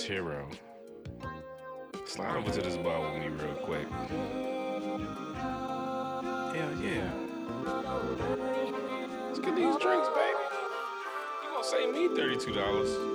this hero, slide over to this bar with me real quick. Hell yeah. Let's get these drinks, baby. You gonna save me $32.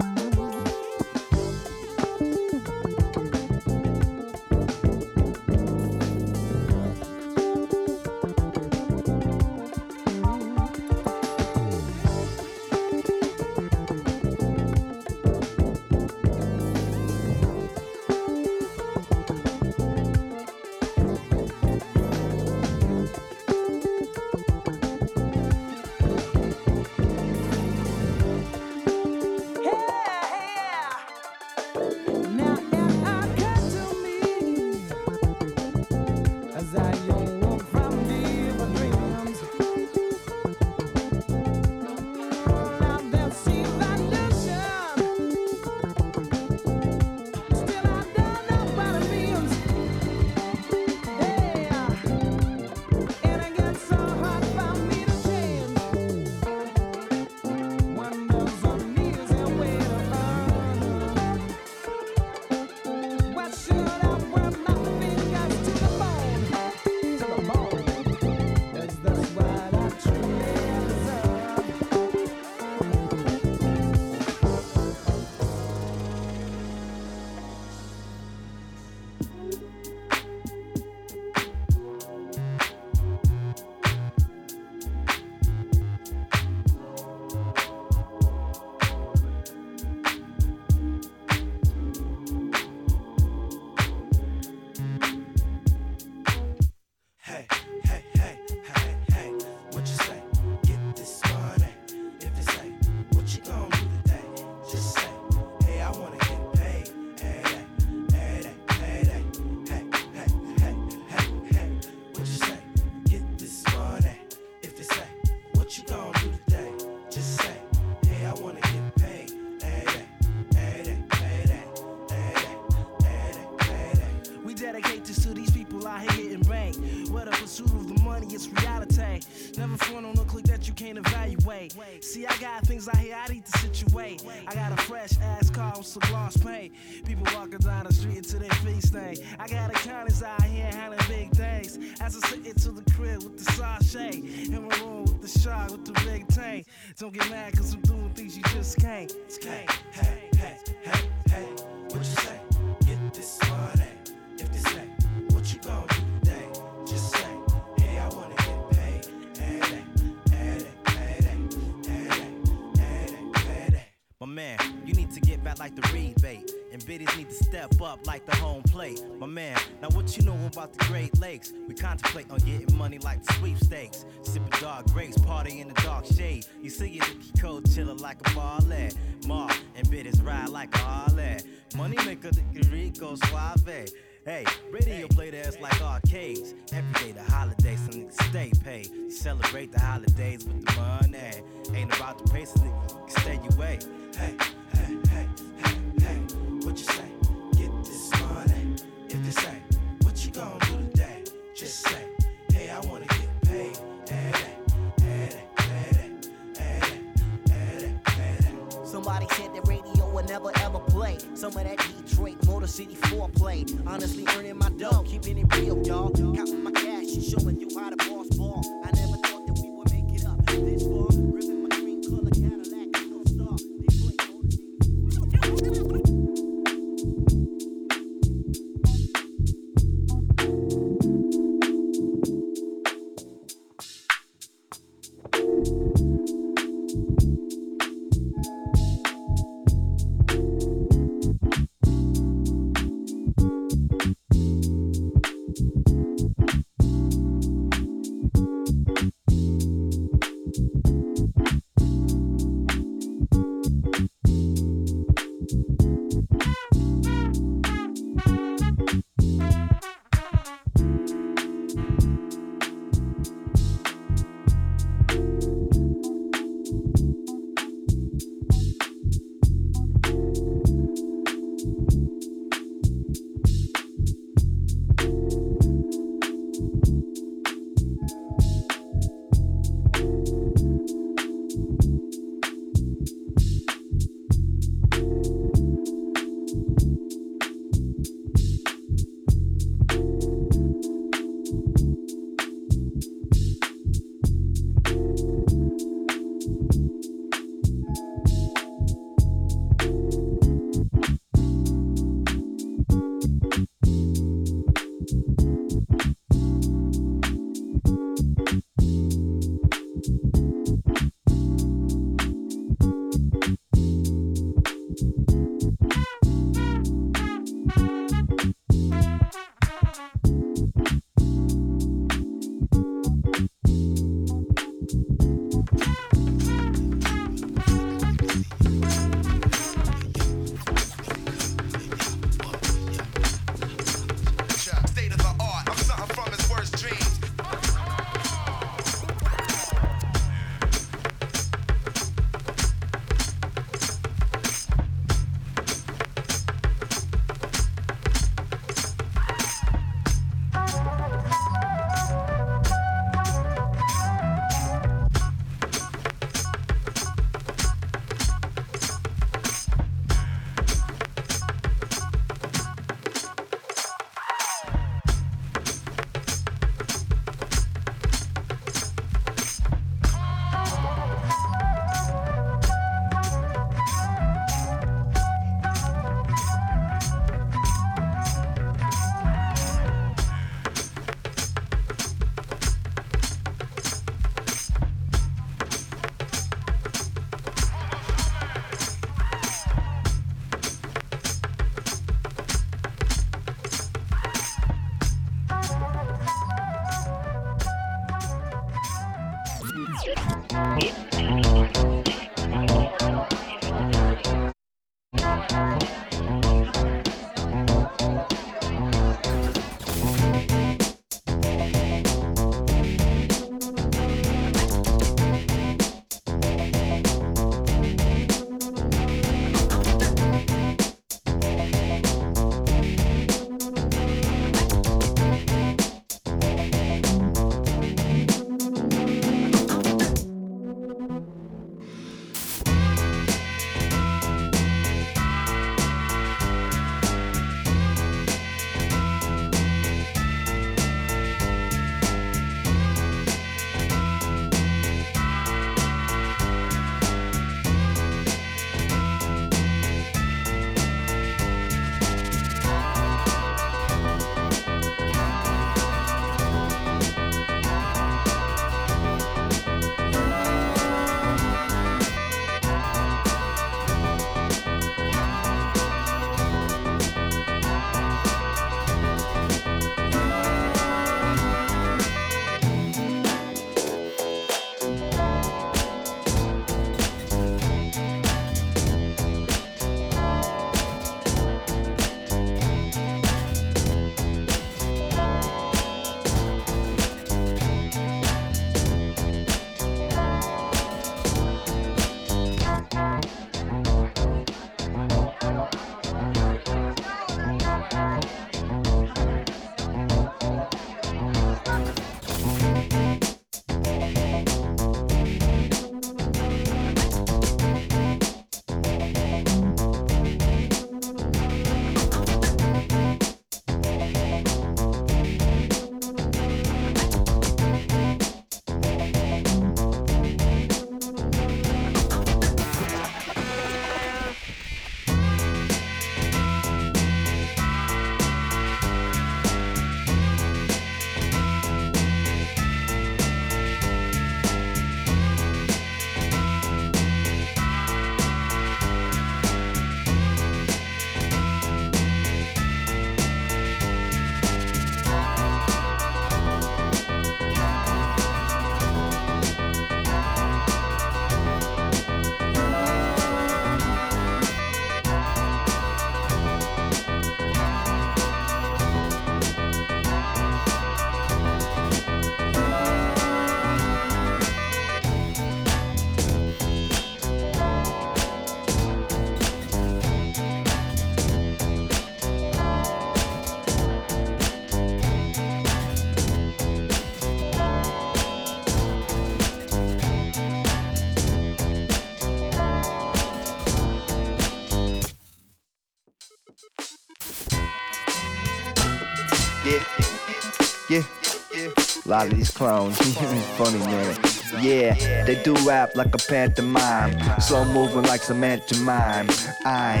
Lot of these clones, funny man. Yeah, they do rap like a pantomime, slow moving like some mime. I'm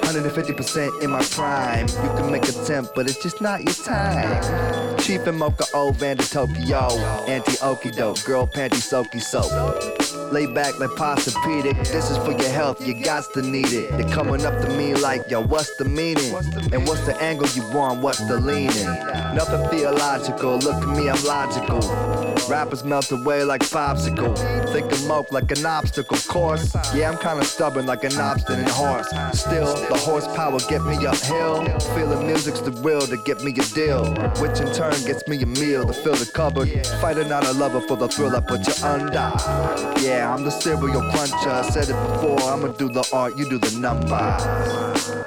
150% in my prime. You can make a attempt, but it's just not your time. Chief and Mocha O, Vander Tokyo, anti okie doke, girl panty soaky soap. Lay back like Posturepedic. This is for your health, you got to need it. They're coming up to me like, yo, what's the meaning? And what's the angle you want? What's the leaning? Nothing theological, look at me, I'm logical. Rappers melt away like popsicle. Think of moke like an obstacle course. Yeah, I'm kinda stubborn like an obstinate horse. Still, the horsepower get me uphill. Feeling music's the will to get me a deal. Which in turn gets me a meal to fill the cupboard. Fighting not a lover for the thrill I put you under. Yeah. I'm the cereal cruncher. I said it before, I'ma do the art, you do the numbers.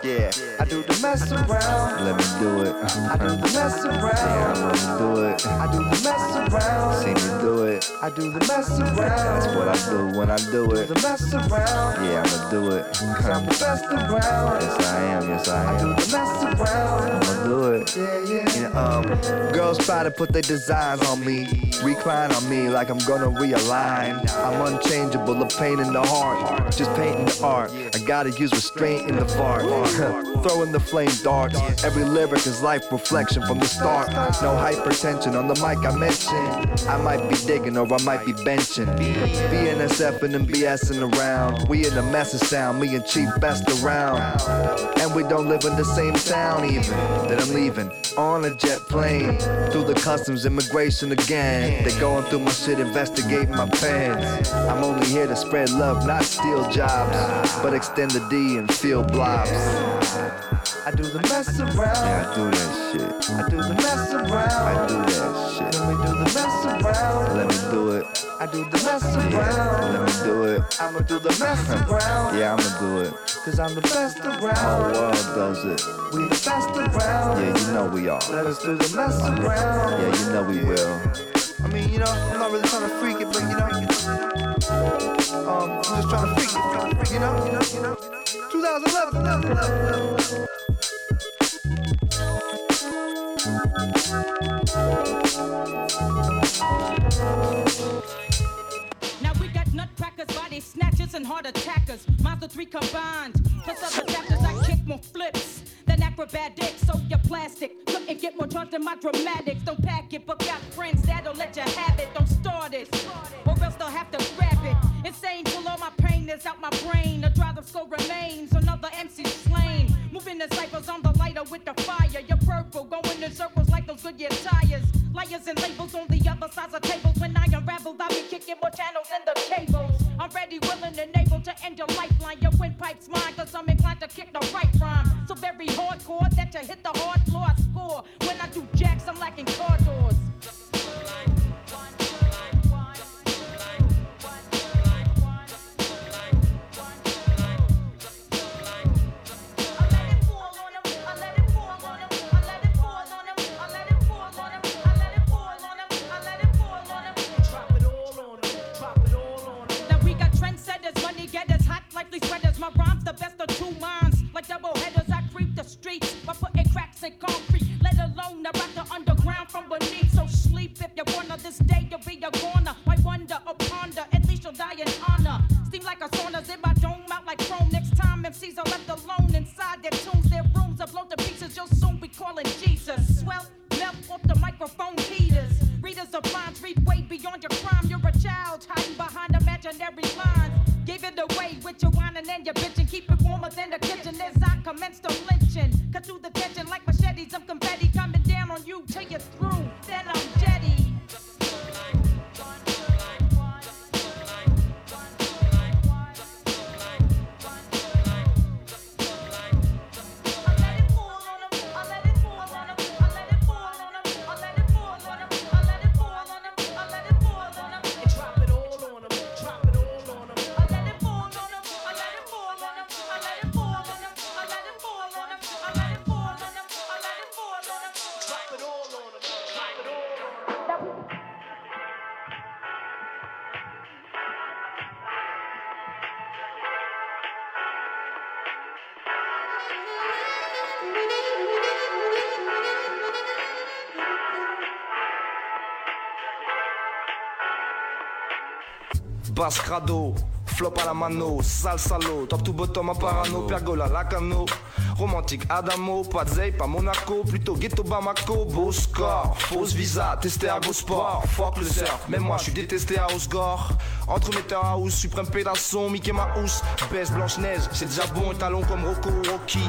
Yeah, I do the mess around. Let me do it. I do the mess around. Yeah, I'm gonna do it. I do the mess around. See me do it. I do the mess around. That's what I do when I do it. The mess around. Yeah, I'ma do it. Cause I'm the best around. Yes, I am. Yes, I am. I do the mess around. I'ma do it. Yeah, yeah. yeah um, girls try to put their designs on me, recline on me like I'm gonna realign. I'm unchangeable a pain in the heart. Just painting the art. I gotta use restraint in the fart. Throwing the flame darts. Every lyric is life reflection from the start. No hypertension on the mic I mentioned. I might be digging or I might be benching. BNSF and BSing around. We in the mess of sound, me and Chief best around. And we don't live in the same town even. That I'm leaving on a jet plane. Through the customs immigration again. They going through my shit, investigating my pants. I'm only here to spread love, not steal jobs. But extend the D and feel blobs. I do the mess around. Yeah, I do that shit. I do the mess around. I do that shit. Let me do the mess around. Let me do it. I do the mess around. Yeah, let me do it. I'ma do the mess around. yeah, I'ma do it. Cause I'm the best around. Whole world does it. We the best around. Yeah, you know we are. Let us do the mess around. Yeah, you know we will. I mean, you know, I'm not really trying to freak it, but you know, you know um, I'm just trying to freak it, you know, you know, you know. 2011, 2011, 2011. And heart attackers. Mazda 3 combined. Plus other chapters, I kick more flips than acrobatics. So you're plastic. Couldn't get more charge than my dramatics. Don't pack it, but got friends that'll let you have it. Don't start it, or else they'll have to grab it. Insane till all my pain is out my brain. The drive of skull remains. Another MC slain. Moving the cycles on the lighter with the fire. You're purple, going in circles like those Goodyear tires. Liars and labels on the other sides of tables. When I unravel, I'll be kicking more channels than the cables. I'm ready, willing, and able to end your lifeline. Your windpipe's mine, cause I'm inclined to kick the right rhyme. So very hardcore that you hit the hard floor. I score. When I do jacks, I'm lacking car doors. In concrete. Let alone rock the underground from beneath. So sleep if you wanna. This day you'll be a goner. Might wonder or ponder, at least you'll die in honor. Steam like a sauna, in my dome, out like chrome. Next time MCs are left alone inside their tombs, their rooms are blown to pieces. You'll soon be calling Jesus. Swell, melt off the microphone heaters. Readers of lines read way beyond your crime. You're a child hiding behind imaginary lines. Gave it away with your whining and your bitching. Keep it warmer than the kitchen as I commence to lynching. Mano, sale salaud, top to bottom à parano, pergola lacano. Romantique Adamo, pas pas Monaco, plutôt ghetto Bamako, beau score, fausse visa, testé à Go Sport, fuck le surf, même moi je suis détesté à Osgore. Entre metteur house, suprême pédasson, Mickey Mouse, baisse Blanche-Neige, c'est déjà bon, talon comme Rocco Rocky.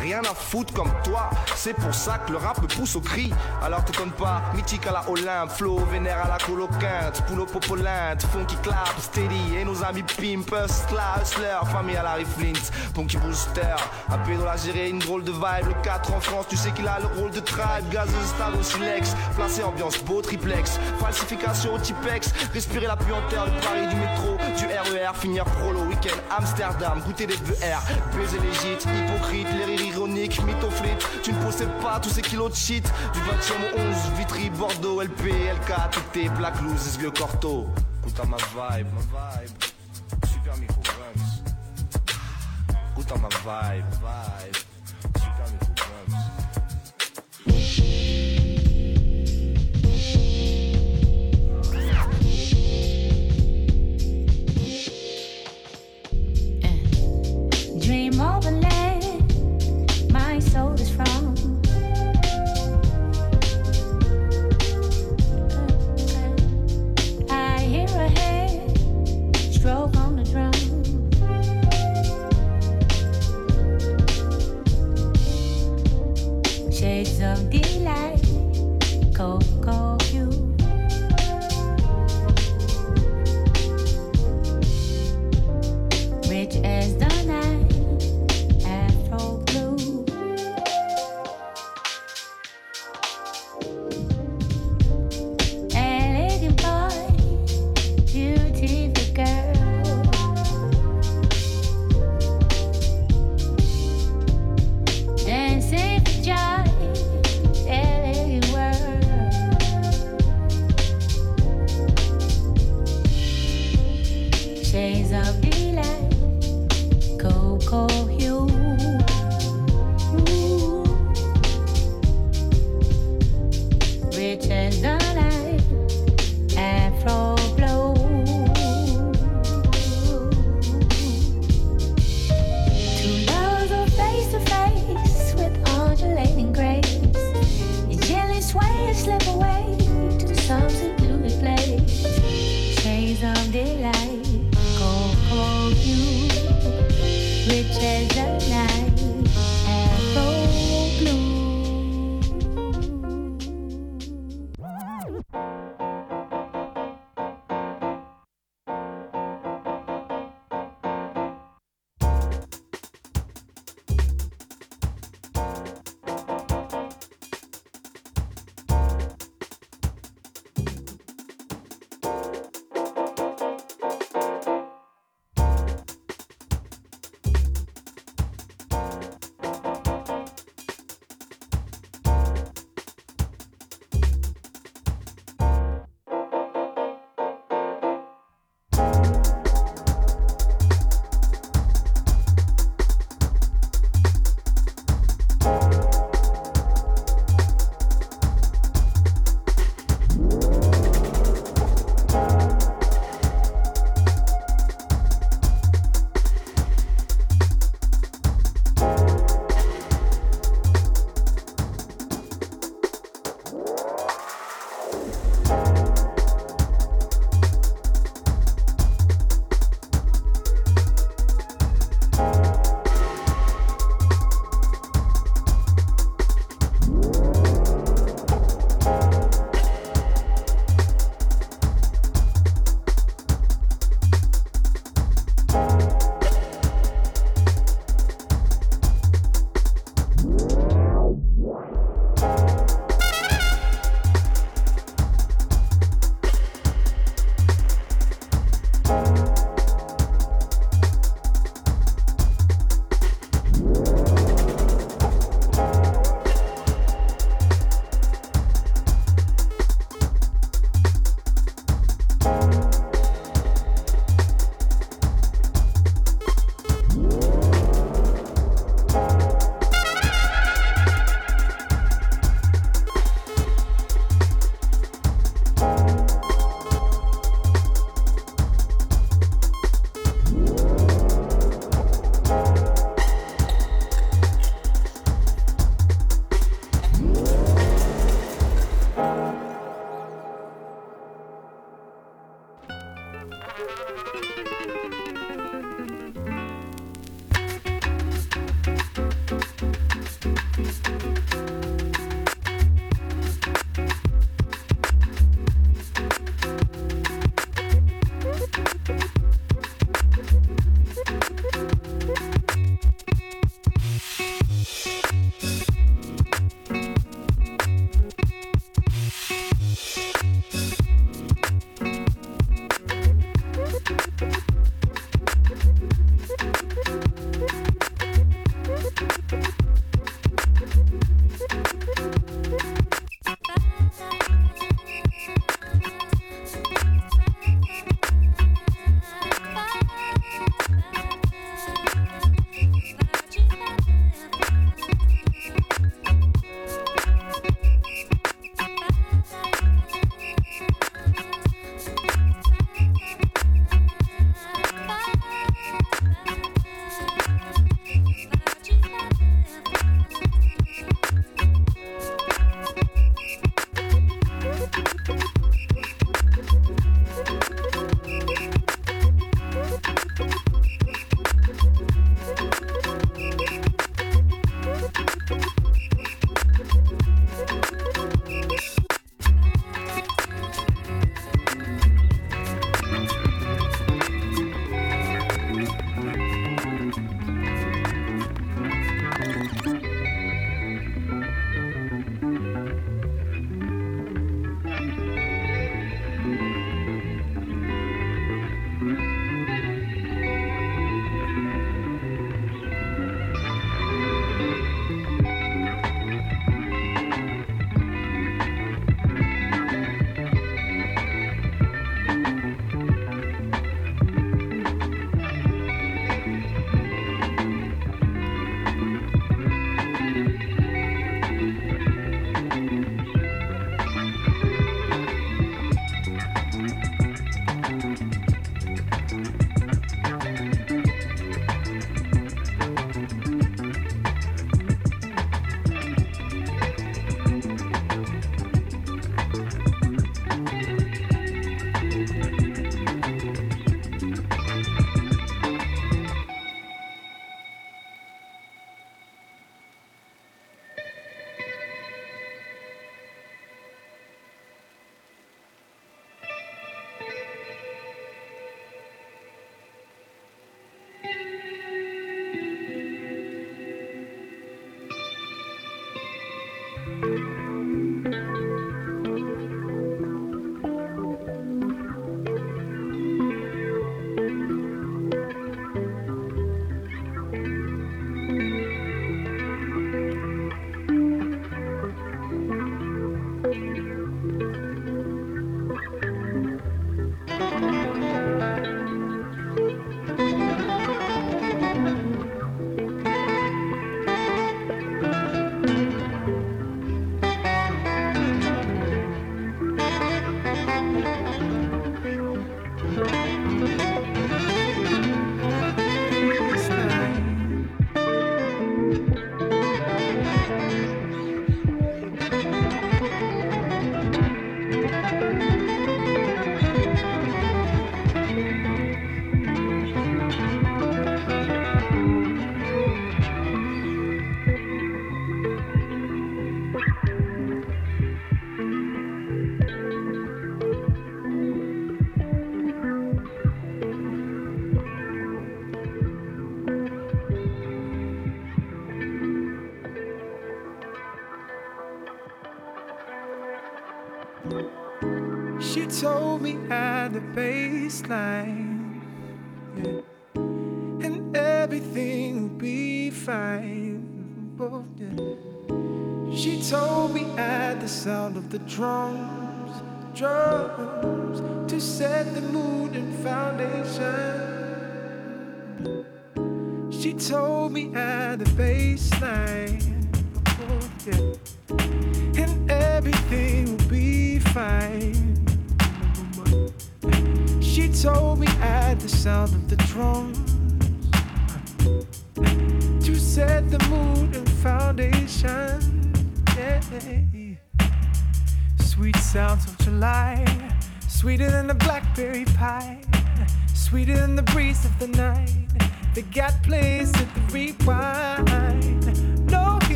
Rien à foutre comme toi, c'est pour ça que le rap me pousse au cri. Alors t'étonnes pas, mythique à la Olympe, flow vénère à la coloquinte, poule popolinte, funky clap, steady, et nos amis pimp, hustler, hustler, famille à la Flint, Punky Booster, un pédo la gérer, une drôle de vibe, le 4 en France, tu sais qu'il a le rôle de tribe, gazeuse, style au silex, placé ambiance beau triplex, falsification au typex, respirer la puanteur du Paris, du métro, du RER, finir prolo, week-end, Amsterdam, goûter des VR, baiser légit, hypocrite, les rires ironiques, mythoflite, tu ne possèdes pas tous ces kilos de shit, du 20 au 11, Vitry, Bordeaux, LP, LK, TT, Black Loose, vieux Corto, écoute à ma vibe, ma vibe, super micro écoute à ma vibe, vibe, the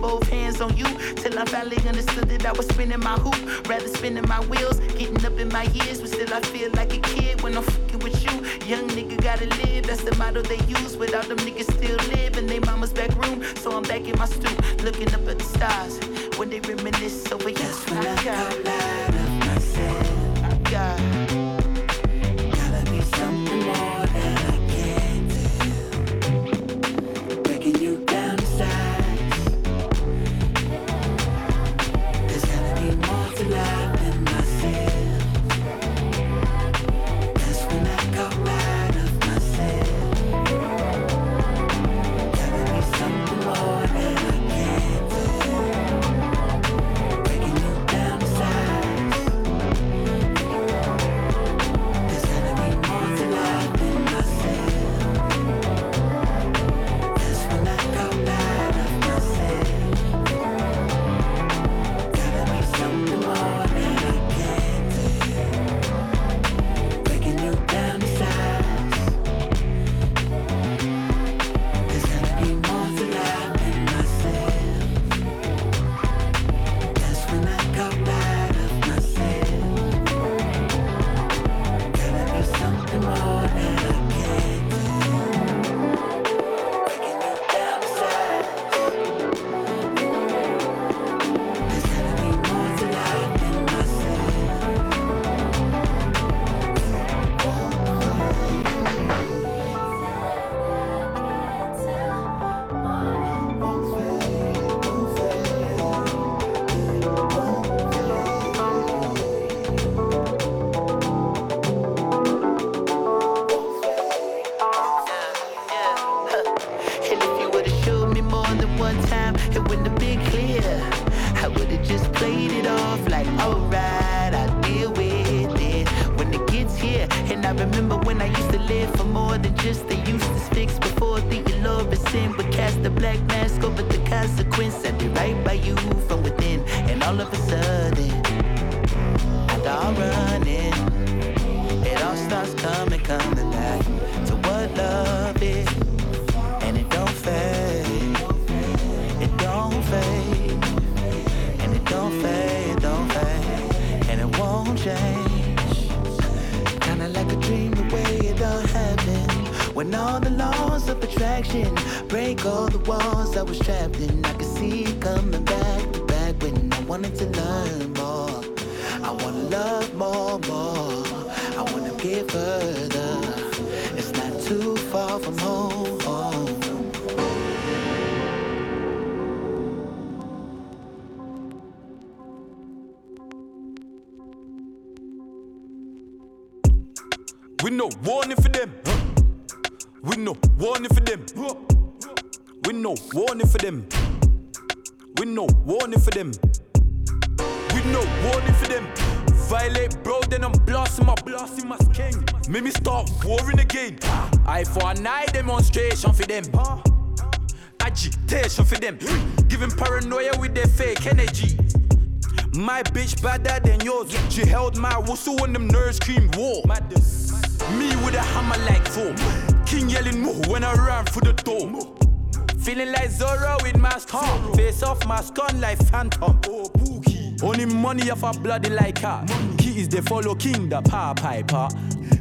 both hands on you. Till I finally understood that I was spinning my hoop. Rather spinning my wheels, getting up in my years. But still I feel like a kid when I'm fucking with you. Young nigga gotta live, that's the motto they use. Without them niggas still live in they mama's back room. So I'm back in my stoop, looking up at the stars. When they reminisce over yes, when money off a bloody like her. Keys they follow King the power piper.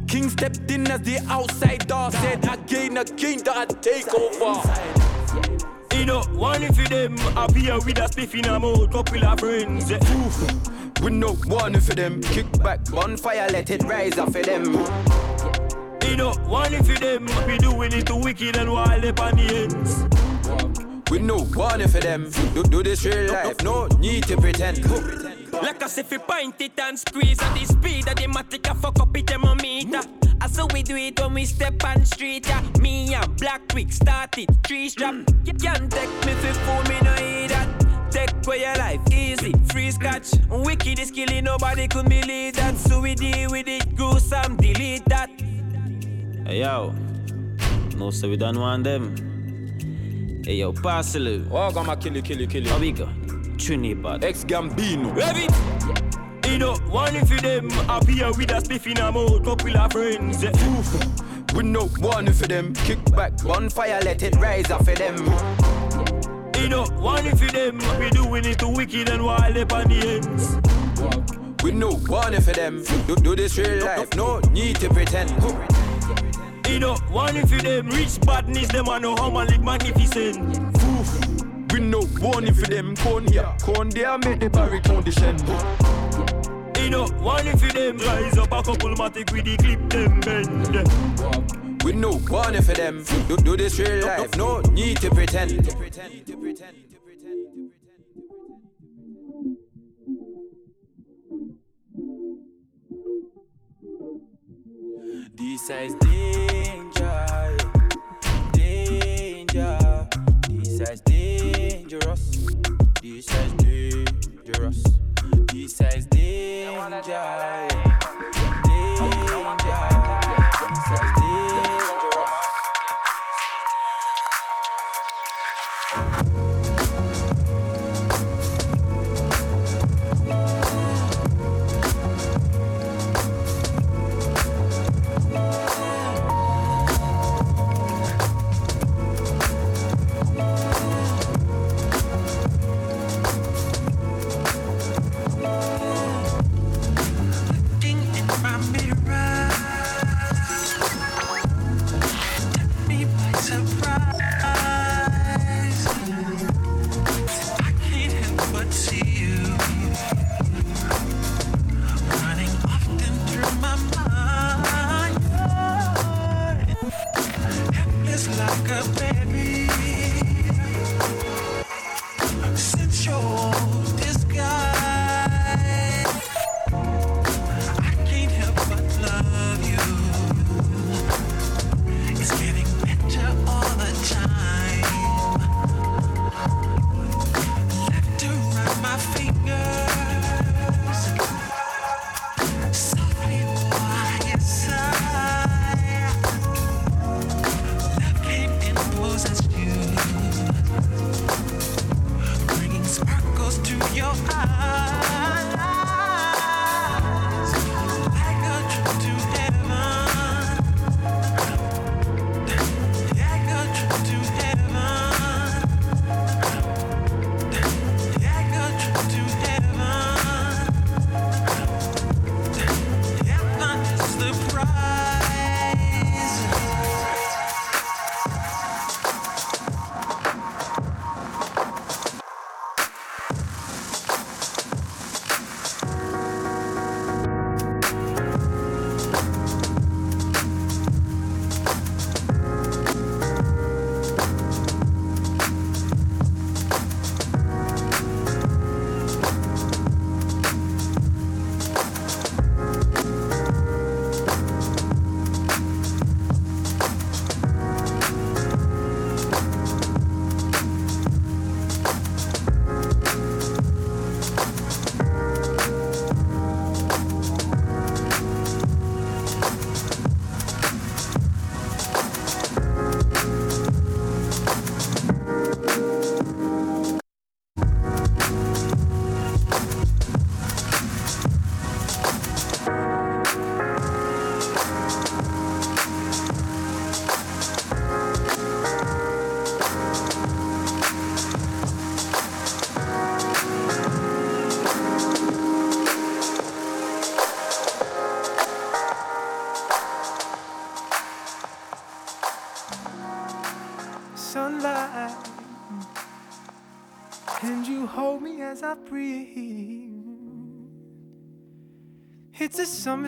King stepped in as the outside door said again, again that I take over. You know, one for them, appear with a spliff in a mouth, couple of friends. We no one for them. Kick back, bonfire, let it rise up for them. You know, one for them. We doing it to wicked and wild upon the ends. We no warning for them. Do, do this real life, no need to pretend. Like as if you point it and squeeze at the speed of the matic, I fuck up it thermometer. I saw we do it when we step on street, yeah. Me and Black Quick started tree strap. You can't take me for fool, me no hear that. Take away your life easy, free scotch. Wicked is killing, nobody could believe that. So we deal with it, gruesome, delete that. Hey yo, no so we don't want them. Hey yo, parcel. Oh, gonna kill you, kill you, kill you. How we go? Trinidad. Ex Gambino. Rev it. You know, one for them appear with a spliff in a mouth, couple of friends. Oof. We know one for them. Kick back, bonfire, let it rise up for them. You know, one for them we doing it to wicked and wild up on the ends. We know one for them. Do, do this real life, no need to pretend. You know, one for them rich badness, them I know how man live magnificent. Oof. We know one for them. corn here, corn there, make the baritone descend. You know, one for them rise up a couple matic with the clip them bend. We know one for them. Do, do this real life, no need to pretend. This is danger, danger. This is dangerous. This is dangerous. This is danger,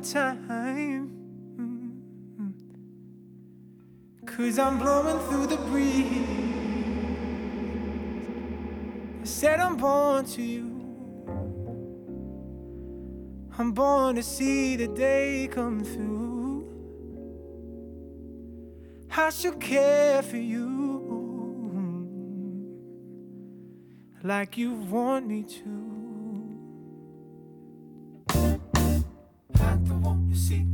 summertime, cause I'm blowing through the breeze. I said I'm born to you. I'm born to see the day come through. I should care for you like you want me to. You see.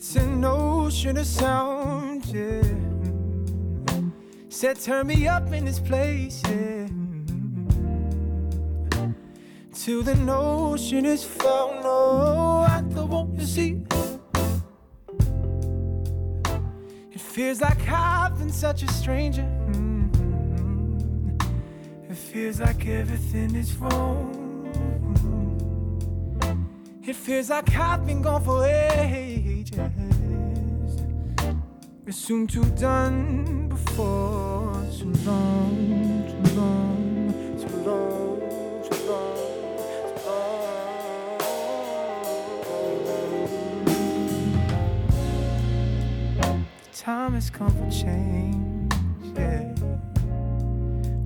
It's an ocean of sound, yeah. Said, turn me up in this place, yeah. Till the ocean is found. No, I don't want to see. It feels like I've been such a stranger. Mm. It feels like everything is wrong. It feels like I've been gone for ages. It's soon too done before too long, too long, too long, too long, too long. Time has come for change, yeah.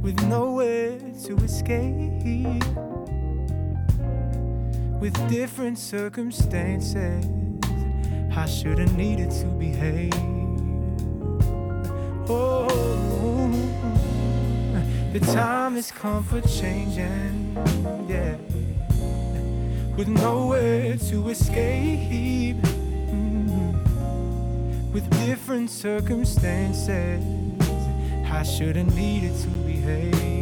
With nowhere to escape with different circumstances. I should have needed to behave. Oh, the time has come for changing, yeah. With nowhere to escape, Mm. with different circumstances. I should have needed to behave.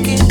again.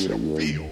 you feel.